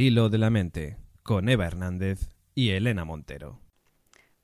Al hilo de la mente, con Eva Hernández y Elena Montero.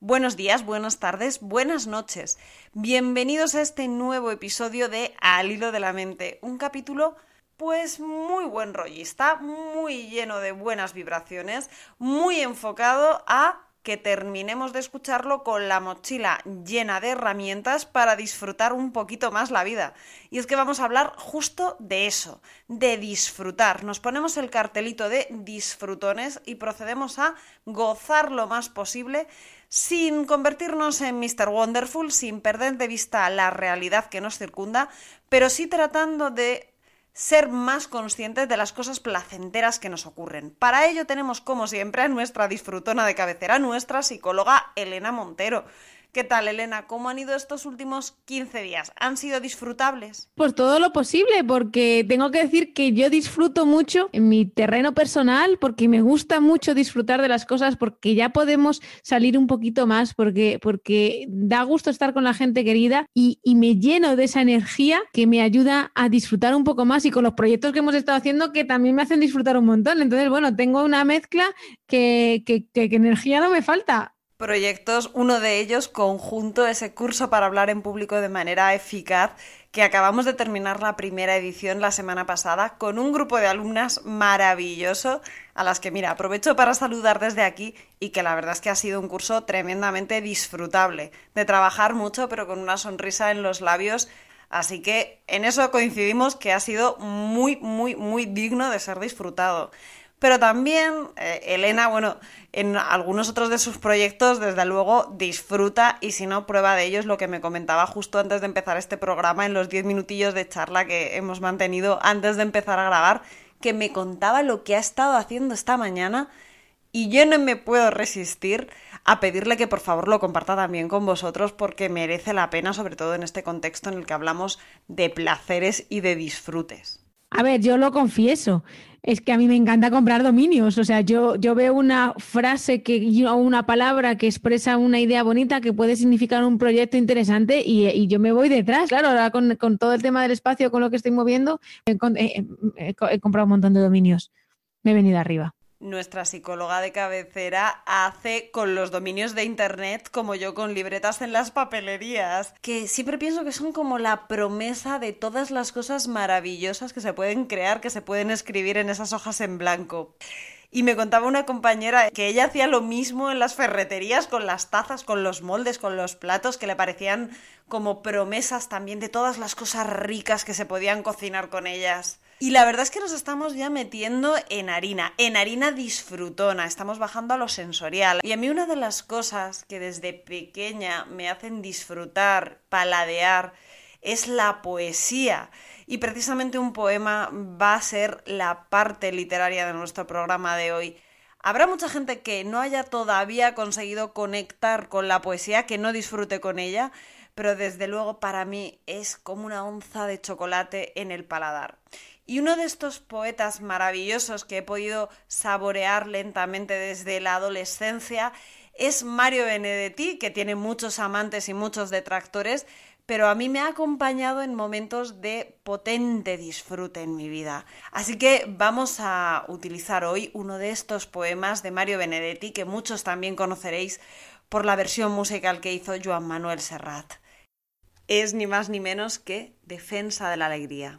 Buenos días, buenas tardes, buenas noches. Bienvenidos a este nuevo episodio de Al hilo de la mente, un capítulo pues muy buen rollista, muy lleno de buenas vibraciones, muy enfocado a que terminemos de escucharlo con la mochila llena de herramientas para disfrutar un poquito más la vida. Y es que vamos a hablar justo de eso, de disfrutar. Nos ponemos el cartelito de disfrutones y procedemos a gozar lo más posible sin convertirnos en Mr. Wonderful, sin perder de vista la realidad que nos circunda, pero sí tratando de ser más conscientes de las cosas placenteras que nos ocurren. Para ello tenemos, como siempre, a nuestra disfrutona de cabecera, nuestra psicóloga Elena Montero. ¿Qué tal, Elena? ¿Cómo han ido estos últimos 15 días? ¿Han sido disfrutables? Pues todo lo posible, porque tengo que decir que yo disfruto mucho en mi terreno personal, porque me gusta mucho disfrutar de las cosas, porque ya podemos salir un poquito más, porque, porque da gusto estar con la gente querida y, me lleno de esa energía que me ayuda a disfrutar un poco más y con los proyectos que hemos estado haciendo que también me hacen disfrutar un montón. Entonces, bueno, tengo una mezcla que, que energía no me falta proyectos, uno de ellos conjunto, ese curso para hablar en público de manera eficaz, que acabamos de terminar la primera edición la semana pasada con un grupo de alumnas maravilloso a las que, mira, aprovecho para saludar desde aquí y que la verdad es que ha sido un curso tremendamente disfrutable, de trabajar mucho pero con una sonrisa en los labios. Así que en eso coincidimos que ha sido muy, muy, muy digno de ser disfrutado. Pero también eh, Elena, bueno, en algunos otros de sus proyectos, desde luego, disfruta y si no, prueba de ello es lo que me comentaba justo antes de empezar este programa, en los 10 minutillos de charla que hemos mantenido antes de empezar a grabar, que me contaba lo que ha estado haciendo esta mañana y yo no me puedo resistir a pedirle que por favor lo comparta también con vosotros porque merece la pena, sobre todo en este contexto en el que hablamos de placeres y de disfrutes. A ver, yo lo confieso es que a mí me encanta comprar dominios. O sea, yo, yo veo una frase que, o una palabra que expresa una idea bonita que puede significar un proyecto interesante y, yo me voy detrás. Claro, ahora con, todo el tema del espacio, con lo que estoy moviendo, he comprado un montón de dominios. Me he venido arriba nuestra psicóloga de cabecera hace con los dominios de internet como yo con libretas en las papelerías, que siempre pienso que son como la promesa de todas las cosas maravillosas que se pueden crear, que se pueden escribir en esas hojas en blanco. Y me contaba una compañera que ella hacía lo mismo en las ferreterías con las tazas, con los moldes, con los platos, que le parecían como promesas también de todas las cosas ricas que se podían cocinar con ellas. Y la verdad es que nos estamos ya metiendo en harina, en harina disfrutona, estamos bajando a lo sensorial. Y a mí una de las cosas que desde pequeña me hacen disfrutar, paladear, es la poesía. Y precisamente un poema va a ser la parte literaria de nuestro programa de hoy. Habrá mucha gente que no haya todavía conseguido conectar con la poesía, que no disfrute con ella, pero desde luego para mí es como una onza de chocolate en el paladar. Y uno de estos poetas maravillosos que he podido saborear lentamente desde la adolescencia es Mario Benedetti, que tiene muchos amantes y muchos detractores, pero a mí me ha acompañado en momentos de potente disfrute en mi vida. Así que vamos a utilizar hoy uno de estos poemas de Mario Benedetti, que muchos también conoceréis por la versión musical que hizo Joan Manuel Serrat. Es ni más ni menos que Defensa de la Alegría.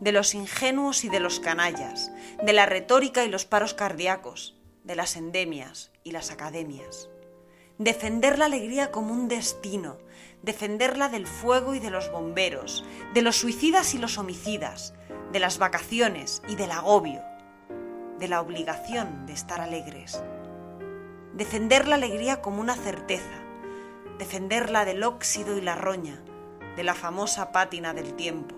de los ingenuos y de los canallas, de la retórica y los paros cardíacos, de las endemias y las academias. Defender la alegría como un destino, defenderla del fuego y de los bomberos, de los suicidas y los homicidas, de las vacaciones y del agobio, de la obligación de estar alegres. Defender la alegría como una certeza, defenderla del óxido y la roña, de la famosa pátina del tiempo,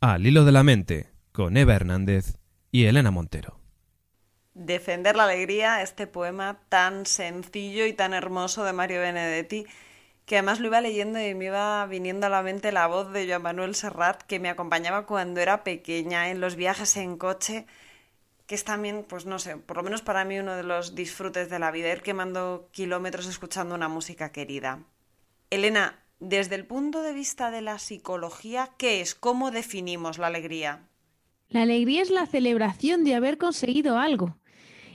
Al hilo de la mente con Eva Hernández y Elena Montero. Defender la alegría, este poema tan sencillo y tan hermoso de Mario Benedetti, que además lo iba leyendo y me iba viniendo a la mente la voz de Joan Manuel Serrat, que me acompañaba cuando era pequeña en los viajes en coche, que es también, pues no sé, por lo menos para mí uno de los disfrutes de la vida, ir quemando kilómetros escuchando una música querida. Elena, desde el punto de vista de la psicología, ¿qué es? ¿Cómo definimos la alegría? La alegría es la celebración de haber conseguido algo.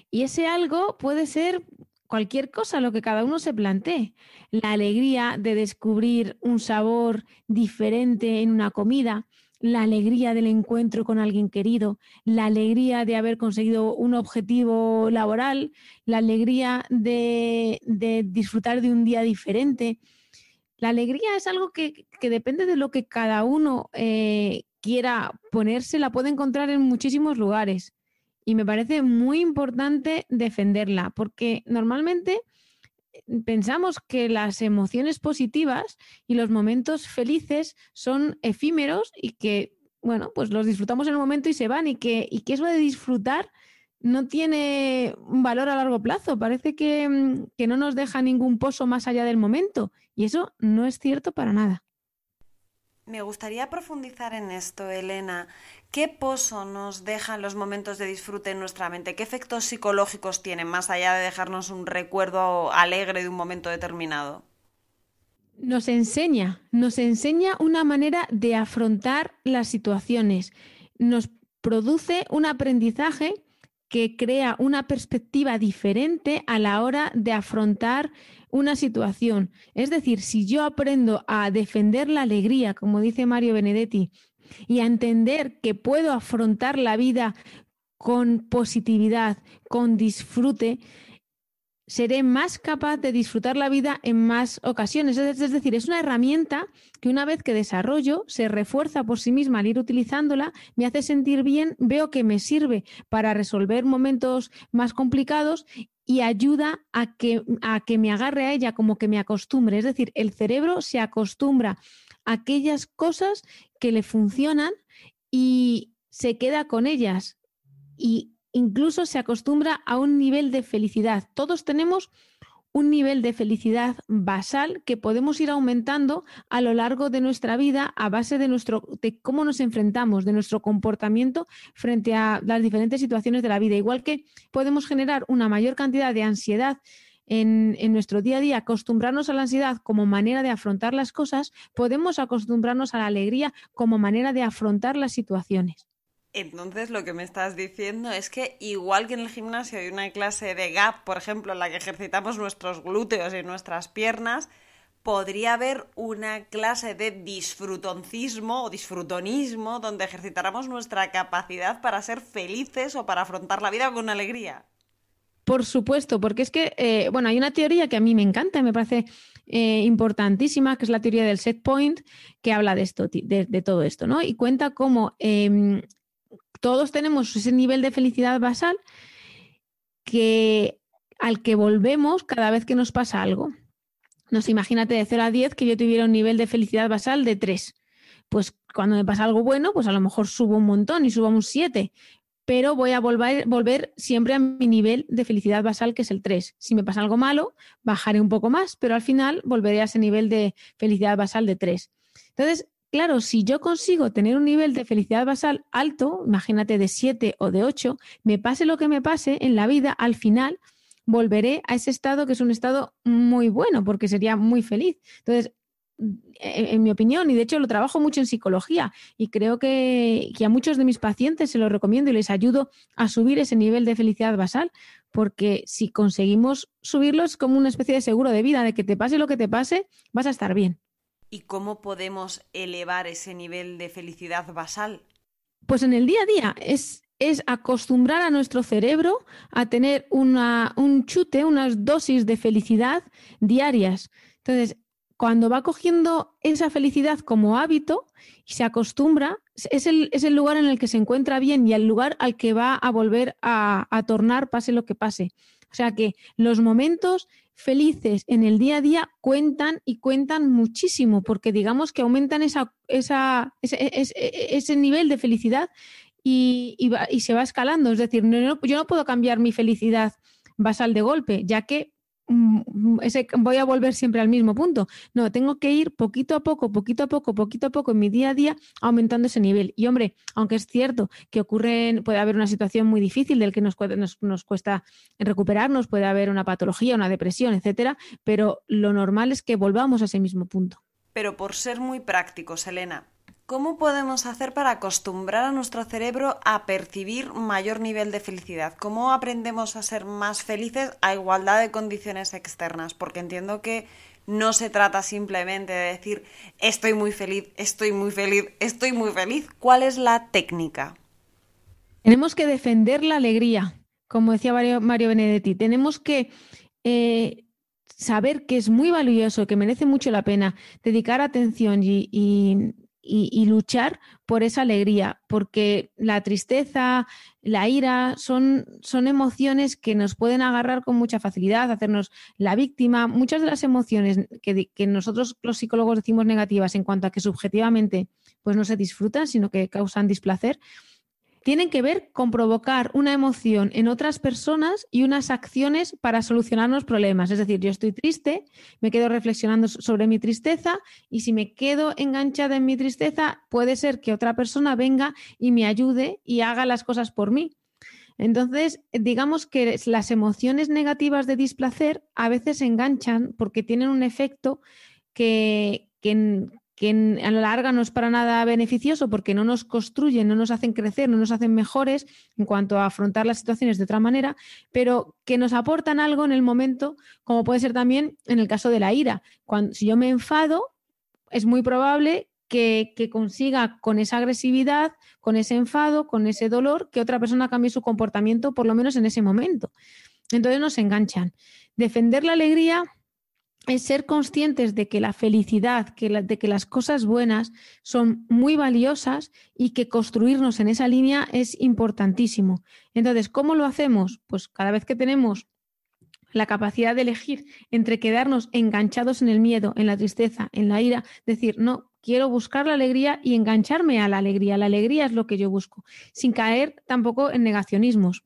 Y ese algo puede ser cualquier cosa, lo que cada uno se plantee. La alegría de descubrir un sabor diferente en una comida, la alegría del encuentro con alguien querido, la alegría de haber conseguido un objetivo laboral, la alegría de, de disfrutar de un día diferente. La alegría es algo que, depende de lo que cada uno eh, quiera ponerse, la puede encontrar en muchísimos lugares. Y me parece muy importante defenderla, porque normalmente eh, pensamos que las emociones positivas y los momentos felices son efímeros y que, bueno, pues los disfrutamos en un momento y se van y que, y que eso de disfrutar no tiene un valor a largo plazo. Parece que, mm, que, no nos deja ningún pozo más allá del momento. Y eso no es cierto para nada. Me gustaría profundizar en esto, Elena. ¿Qué pozo nos dejan los momentos de disfrute en nuestra mente? ¿Qué efectos psicológicos tienen más allá de dejarnos un recuerdo alegre de un momento determinado? Nos enseña, nos enseña una manera de afrontar las situaciones. Nos produce un aprendizaje que crea una perspectiva diferente a la hora de afrontar una situación. Es decir, si yo aprendo a defender la alegría, como dice Mario Benedetti, y a entender que puedo afrontar la vida con positividad, con disfrute, seré más capaz de disfrutar la vida en más ocasiones. Es decir, es una herramienta que una vez que desarrollo se refuerza por sí misma al ir utilizándola, me hace sentir bien, veo que me sirve para resolver momentos más complicados y ayuda a que, a que me agarre a ella como que me acostumbre. Es decir, el cerebro se acostumbra a aquellas cosas que le funcionan y se queda con ellas. Y incluso se acostumbra a un nivel de felicidad. Todos tenemos un nivel de felicidad basal que podemos ir aumentando a lo largo de nuestra vida a base de nuestro de cómo nos enfrentamos, de nuestro comportamiento frente a las diferentes situaciones de la vida. Igual que podemos generar una mayor cantidad de ansiedad en, en, nuestro día a día, acostumbrarnos a la ansiedad como manera de afrontar las cosas, podemos acostumbrarnos a la alegría como manera de afrontar las situaciones. Entonces lo que me estás diciendo es que igual que en el gimnasio hay una clase de gap, por ejemplo, en la que ejercitamos nuestros glúteos y nuestras piernas, podría haber una clase de disfrutoncismo o disfrutonismo donde ejercitáramos nuestra capacidad para ser felices o para afrontar la vida con alegría. Por supuesto, porque es que, eh, bueno, hay una teoría que a mí me encanta y me parece eh, importantísima, que es la teoría del set point, que habla de esto, de, todo esto, ¿no? Y cuenta cómo em, todos tenemos ese nivel de felicidad basal que al que volvemos cada vez que nos pasa algo. No sé, imagínate de 0 a 10 que yo tuviera un nivel de felicidad basal de 3. Pues cuando me pasa algo bueno, pues a lo mejor subo un montón y subo un 7, pero voy a volver, volver siempre a mi nivel de felicidad basal, que es el 3. Si me pasa algo malo, bajaré un poco más, pero al final volveré a ese nivel de felicidad basal de 3. Entonces, Claro, si yo consigo tener un nivel de felicidad basal alto, imagínate de 7 o de 8, me pase lo que me pase en la vida, al final volveré a ese estado que es un estado muy bueno, porque sería muy feliz. Entonces, en, mi opinión, y de hecho lo trabajo mucho en psicología y creo que, que, a muchos de mis pacientes se lo recomiendo y les ayudo a subir ese nivel de felicidad basal, porque si conseguimos subirlo es como una especie de seguro de vida, de que te pase lo que te pase, vas a estar bien. ¿Y cómo podemos elevar ese nivel de felicidad basal? Pues en el día a día es, es acostumbrar a nuestro cerebro a tener una, un chute, unas dosis de felicidad diarias. Entonces, cuando va cogiendo esa felicidad como hábito y se acostumbra, es el, lugar en el que se encuentra bien y el lugar al que va a volver a, a tornar pase lo que pase. O sea que los momentos felices en el día a día cuentan y cuentan muchísimo, porque digamos que aumentan esa, ese, ese, ese nivel de felicidad y, y, va, y, se va escalando. Es decir, no, yo no puedo cambiar mi felicidad basal de golpe, ya que ese, voy a volver siempre al mismo punto. No, tengo que ir poquito a poco, poquito a poco, poquito a poco en mi día a día aumentando ese nivel. Y hombre, aunque es cierto que ocurre, puede haber una situación muy difícil del que nos, nos, nos cuesta recuperarnos, puede haber una patología, una depresión, etcétera, pero lo normal es que volvamos a ese mismo punto. Pero por ser muy prácticos, Elena, ¿Cómo podemos hacer para acostumbrar a nuestro cerebro a percibir mayor nivel de felicidad? ¿Cómo aprendemos a ser más felices a igualdad de condiciones externas? Porque entiendo que no se trata simplemente de decir estoy muy feliz, estoy muy feliz, estoy muy feliz. ¿Cuál es la técnica? Tenemos que defender la alegría, como decía Mario Benedetti. Tenemos que eh, saber que es muy valioso, que merece mucho la pena dedicar atención y, y y, luchar por esa alegría, porque la tristeza, la ira son, son emociones que nos pueden agarrar con mucha facilidad, hacernos la víctima. Muchas de las emociones que, que nosotros los psicólogos decimos negativas en cuanto a que subjetivamente pues no se disfrutan, sino que causan displacer, tienen que ver con provocar una emoción en otras personas y unas acciones para solucionar los problemas. Es decir, yo estoy triste, me quedo reflexionando sobre mi tristeza y si me quedo enganchada en mi tristeza, puede ser que otra persona venga y me ayude y haga las cosas por mí. Entonces, digamos que las emociones negativas de displacer a veces enganchan porque tienen un efecto que, que, que a la larga no es para nada beneficioso porque no nos construyen, no nos hacen crecer, no nos hacen mejores en cuanto a afrontar las situaciones de otra manera, pero que nos aportan algo en el momento, como puede ser también en el caso de la ira. Cuando, si yo me enfado, es muy probable que, que, consiga con esa agresividad, con ese enfado, con ese dolor, que otra persona cambie su comportamiento, por lo menos en ese momento. Entonces nos enganchan. Defender la alegría es ser conscientes de que la felicidad, que de que las cosas buenas son muy valiosas y que construirnos en esa línea es importantísimo. Entonces, ¿cómo lo hacemos? Pues cada vez que tenemos la capacidad de elegir entre quedarnos enganchados en el miedo, en la tristeza, en la ira, decir, no, quiero buscar la alegría y engancharme a la alegría. La alegría es lo que yo busco, sin caer tampoco en negacionismos.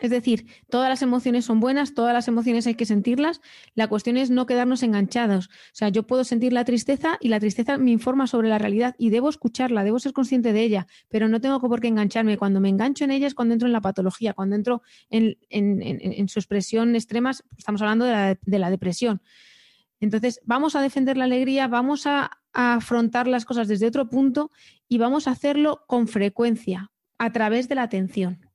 Es decir, todas las emociones son buenas, todas las emociones hay que sentirlas. La cuestión es no quedarnos enganchados. O sea, yo puedo sentir la tristeza y la tristeza me informa sobre la realidad y debo escucharla, debo ser consciente de ella, pero no tengo por qué engancharme. Cuando me engancho en ella es cuando entro en la patología, cuando entro en, su expresión extrema, estamos hablando de la, de la, depresión. Entonces, vamos a defender la alegría, vamos a afrontar las cosas desde otro punto y vamos a hacerlo con frecuencia, a través de la atención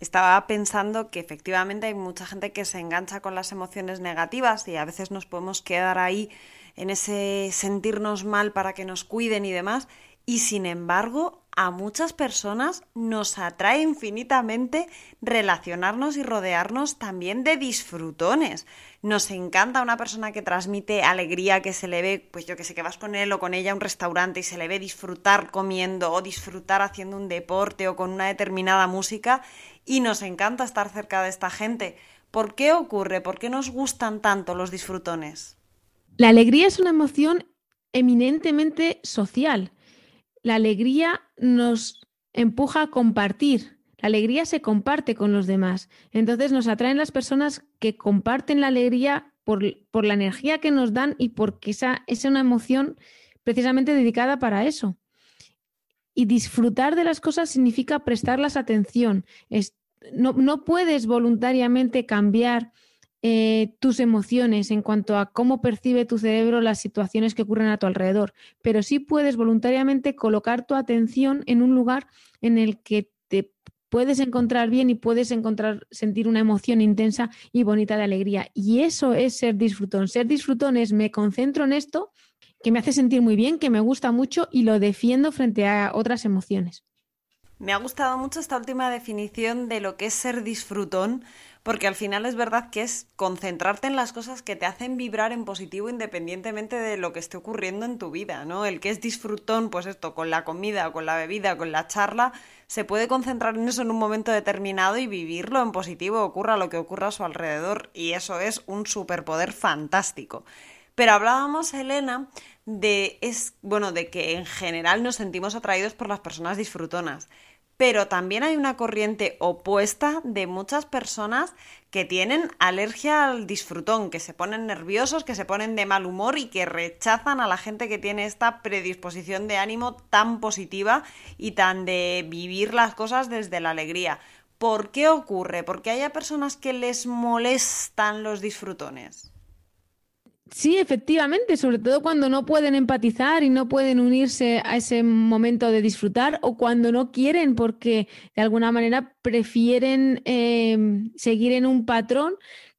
estaba pensando que efectivamente hay mucha gente que se engancha con las emociones negativas y a veces nos podemos quedar ahí en ese sentirnos mal para que nos cuiden y demás. Y sin embargo, a muchas personas nos atrae infinitamente relacionarnos y rodearnos también de disfrutones. Nos encanta una persona que transmite alegría, que se le ve, pues yo que sé, que vas con él o con ella a un restaurante y se le ve disfrutar comiendo o disfrutar haciendo un deporte o con una determinada música y nos encanta estar cerca de esta gente. ¿Por qué ocurre? ¿Por qué nos gustan tanto los disfrutones? La alegría es una emoción eminentemente social. La alegría nos empuja a compartir. La alegría se comparte con los demás. Entonces nos atraen las personas que comparten la alegría por, por la energía que nos dan y porque esa es una emoción precisamente dedicada para eso. Y disfrutar de las cosas significa prestarlas atención. Es, no, no, puedes voluntariamente cambiar eh, tus emociones en cuanto a cómo percibe tu cerebro las situaciones que ocurren a tu alrededor, pero sí puedes voluntariamente colocar tu atención en un lugar en el que te puedes encontrar bien y puedes encontrar, sentir una emoción intensa y bonita de alegría. Y eso es ser disfrutón. Ser disfrutón es me concentro en esto que me hace sentir muy bien, que me gusta mucho y lo defiendo frente a otras emociones. Me ha gustado mucho esta última definición de lo que es ser disfrutón, porque al final es verdad que es concentrarte en las cosas que te hacen vibrar en positivo independientemente de lo que esté ocurriendo en tu vida, ¿no? El que es disfrutón, pues esto, con la comida, con la bebida, con la charla, se puede concentrar en eso en un momento determinado y vivirlo en positivo, ocurra lo que ocurra a su alrededor, y eso es un superpoder fantástico. Pero hablábamos, Elena, de es bueno, de que en general nos sentimos atraídos por las personas disfrutonas pero también hay una corriente opuesta de muchas personas que tienen alergia al disfrutón, que se ponen nerviosos, que se ponen de mal humor y que rechazan a la gente que tiene esta predisposición de ánimo tan positiva y tan de vivir las cosas desde la alegría. ¿Por qué ocurre? Porque haya personas que les molestan los disfrutones. Sí, efectivamente, sobre todo cuando no pueden empatizar y no pueden unirse a ese momento de disfrutar o cuando no quieren porque de alguna manera prefieren em, seguir en un patrón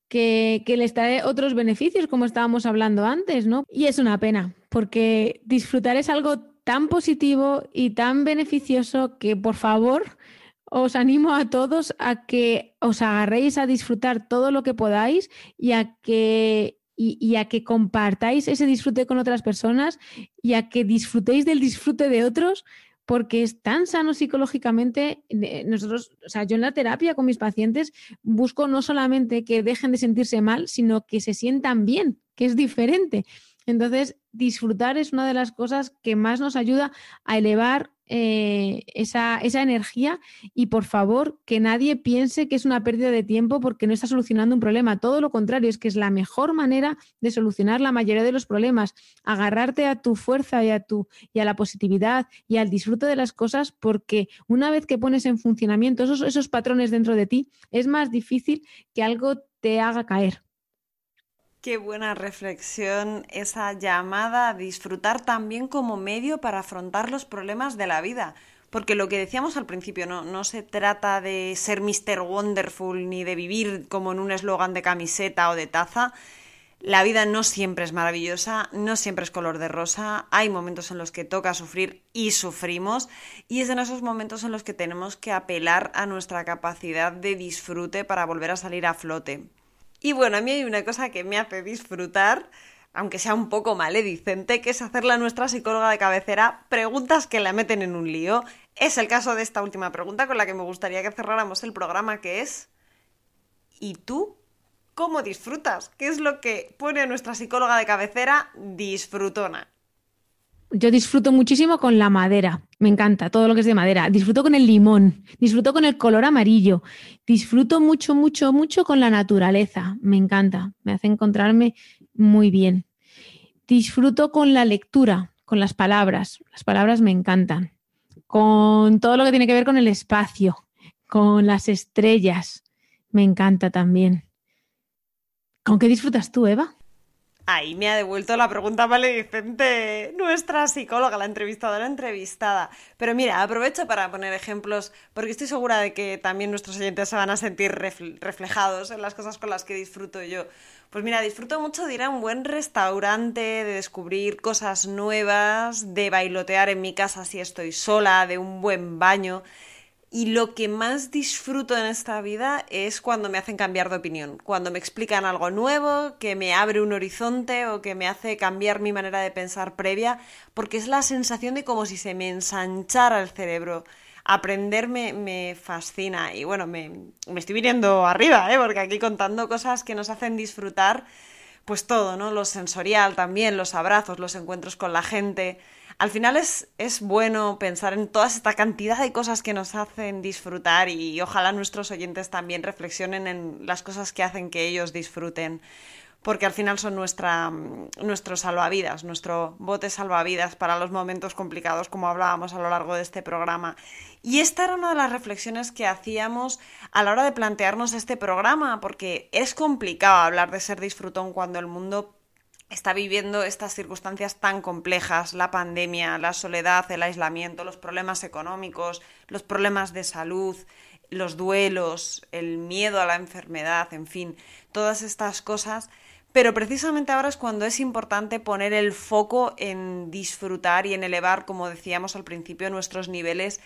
que, que, les trae otros beneficios, como estábamos hablando antes, ¿no? Y es una pena, porque disfrutar es algo tan positivo y tan beneficioso que por favor os animo a todos a que os agarréis a disfrutar todo lo que podáis y a que y, a que compartáis ese disfrute con otras personas y a que disfrutéis del disfrute de otros porque es tan sano psicológicamente. Nosotros, o sea, yo en la terapia con mis pacientes busco no solamente que dejen de sentirse mal, sino que se sientan bien, que es diferente. Entonces, disfrutar es una de las cosas que más nos ayuda a elevar eh, esa, esa, energía y por favor que nadie piense que es una pérdida de tiempo porque no está solucionando un problema. Todo lo contrario, es que es la mejor manera de solucionar la mayoría de los problemas. Agarrarte a tu fuerza y a, tu, y a la positividad y al disfrute de las cosas porque una vez que pones en funcionamiento esos, esos patrones dentro de ti, es más difícil que algo te haga caer. Qué buena reflexión esa llamada a disfrutar también como medio para afrontar los problemas de la vida. Porque lo que decíamos al principio, no, no se trata de ser Mr. Wonderful ni de vivir como en un eslogan de camiseta o de taza. La vida no siempre es maravillosa, no siempre es color de rosa, hay momentos en los que toca sufrir y sufrimos, y es en esos momentos en los que tenemos que apelar a nuestra capacidad de disfrute para volver a salir a flote. Y bueno, a mí hay una cosa que me hace disfrutar, aunque sea un poco maledicente, que es hacerle a nuestra psicóloga de cabecera preguntas que la meten en un lío. Es el caso de esta última pregunta con la que me gustaría que cerráramos el programa, que es ¿Y tú cómo disfrutas? ¿Qué es lo que pone a nuestra psicóloga de cabecera disfrutona? Yo disfruto muchísimo con la madera, me encanta todo lo que es de madera. Disfruto con el limón, disfruto con el color amarillo, disfruto mucho, mucho, mucho con la naturaleza, me encanta, me hace encontrarme muy bien. Disfruto con la lectura, con las palabras, las palabras me encantan, con todo lo que tiene que ver con el espacio, con las estrellas, me encanta también. ¿Con qué disfrutas tú, Eva? Ahí me ha devuelto la pregunta maledicente nuestra psicóloga, la entrevistadora entrevistada. Pero mira, aprovecho para poner ejemplos, porque estoy segura de que también nuestros oyentes se van a sentir reflejados en las cosas con las que disfruto yo. Pues mira, disfruto mucho de ir a un buen restaurante, de descubrir cosas nuevas, de bailotear en mi casa si estoy sola, de un buen baño. Y lo que más disfruto en esta vida es cuando me hacen cambiar de opinión, cuando me explican algo nuevo, que me abre un horizonte o que me hace cambiar mi manera de pensar previa, porque es la sensación de como si se me ensanchara el cerebro. Aprender me, fascina y bueno, me, me, estoy viniendo arriba, ¿eh? porque aquí contando cosas que nos hacen disfrutar, pues todo, ¿no? Lo sensorial también, los abrazos, los encuentros con la gente al final es, es bueno pensar en toda esta cantidad de cosas que nos hacen disfrutar y ojalá nuestros oyentes también reflexionen en las cosas que hacen que ellos disfruten porque al final son nuestra, nuestro salvavidas, nuestro bote salvavidas para los momentos complicados, como hablábamos a lo largo de este programa. Y esta era una de las reflexiones que hacíamos a la hora de plantearnos este programa, porque es complicado hablar de ser disfrutón cuando el mundo está viviendo estas circunstancias tan complejas, la pandemia, la soledad, el aislamiento, los problemas económicos, los problemas de salud, los duelos, el miedo a la enfermedad, en fin, todas estas cosas, Pero precisamente ahora es cuando es importante poner el foco en disfrutar y en elevar, como decíamos al principio, nuestros niveles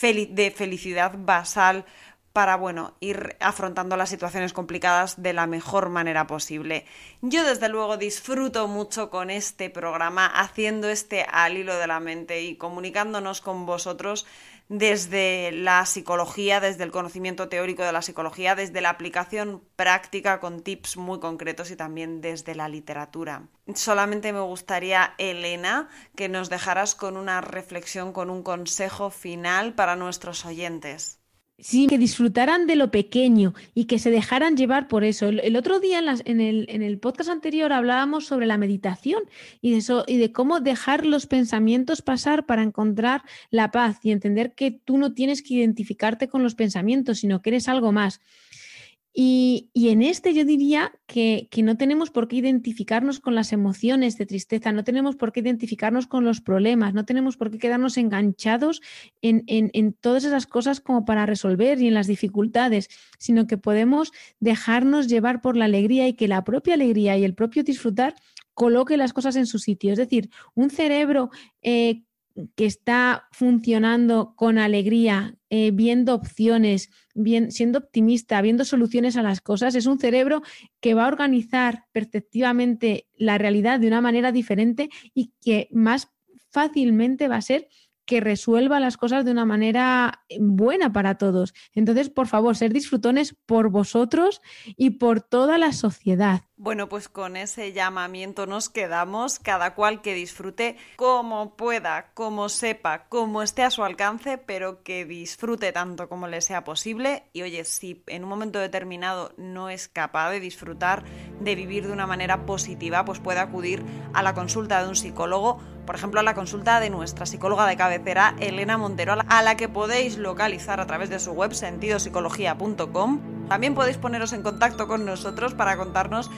de felicidad basal para, bueno, ir afrontando las situaciones complicadas de la mejor manera posible. Yo desde luego disfruto mucho con este programa, haciendo este al hilo de la mente y comunicándonos con vosotros desde la psicología, desde el conocimiento teórico de la psicología, desde la aplicación práctica con tips muy concretos y también desde la literatura. Solamente me gustaría, Elena, que nos dejaras con una reflexión, con un consejo final para nuestros oyentes. Sí, que disfrutaran de lo pequeño y que se dejaran llevar por eso. El, otro día en, el, en, el, podcast anterior hablábamos sobre la meditación y de, eso, y de cómo dejar los pensamientos pasar para encontrar la paz y entender que tú no tienes que identificarte con los pensamientos, sino que eres algo más. Y, en este yo diría que, no tenemos por qué identificarnos con las emociones de tristeza, no tenemos por qué identificarnos con los problemas, no tenemos por qué quedarnos enganchados en, en todas esas cosas como para resolver y en las dificultades, sino que podemos dejarnos llevar por la alegría y que la propia alegría y el propio disfrutar coloque las cosas en su sitio. Es decir, un cerebro eh, que está funcionando con alegría, eh, viendo opciones, siendo optimista, viendo soluciones a las cosas, es un cerebro que va a organizar perceptivamente la realidad de una manera diferente y que más fácilmente va a ser que resuelva las cosas de una manera buena para todos. Entonces, por favor, ser disfrutones por vosotros y por toda la sociedad. Bueno, pues con ese llamamiento nos quedamos, cada cual que disfrute como pueda, como sepa, como esté a su alcance, pero que disfrute tanto como le sea posible. Y oye, si en un momento determinado no es capaz de disfrutar, de vivir de una manera positiva, pues puede acudir a la consulta de un psicólogo, por ejemplo, a la consulta de nuestra psicóloga de cabecera, Elena Montero, a la que podéis localizar a través de su web sentidopsicología.com también podéis poneros en contacto con nosotros para contarnos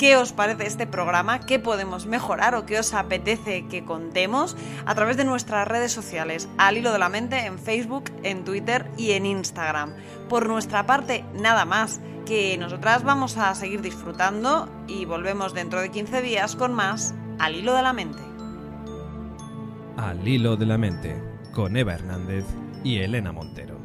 qué os parece este programa, qué podemos mejorar o qué os apetece que contemos a través de nuestras redes sociales, al hilo de la mente en Facebook, en Twitter y en Instagram. Por nuestra parte, nada más, que nosotras vamos a seguir disfrutando y volvemos dentro de 15 días con más al hilo de la mente. Al hilo de la mente, con Eva Hernández y Elena Montero.